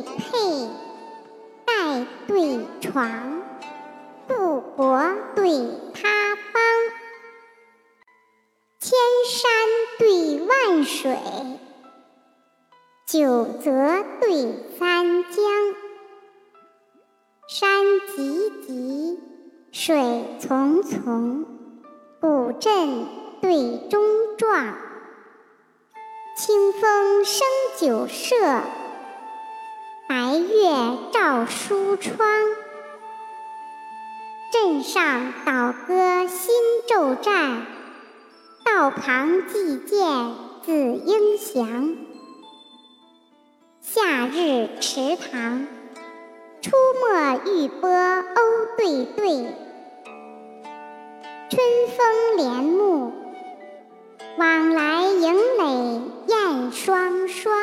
佩，带对床，故国对他邦，千山对万水，九泽对三江，山急急，水淙淙，古镇对中壮，清风生酒舍。白月照书窗，镇上倒歌新骤战，道旁祭剑子英祥。夏日池塘，出没玉波鸥对对；春风帘幕，往来迎垒燕双双。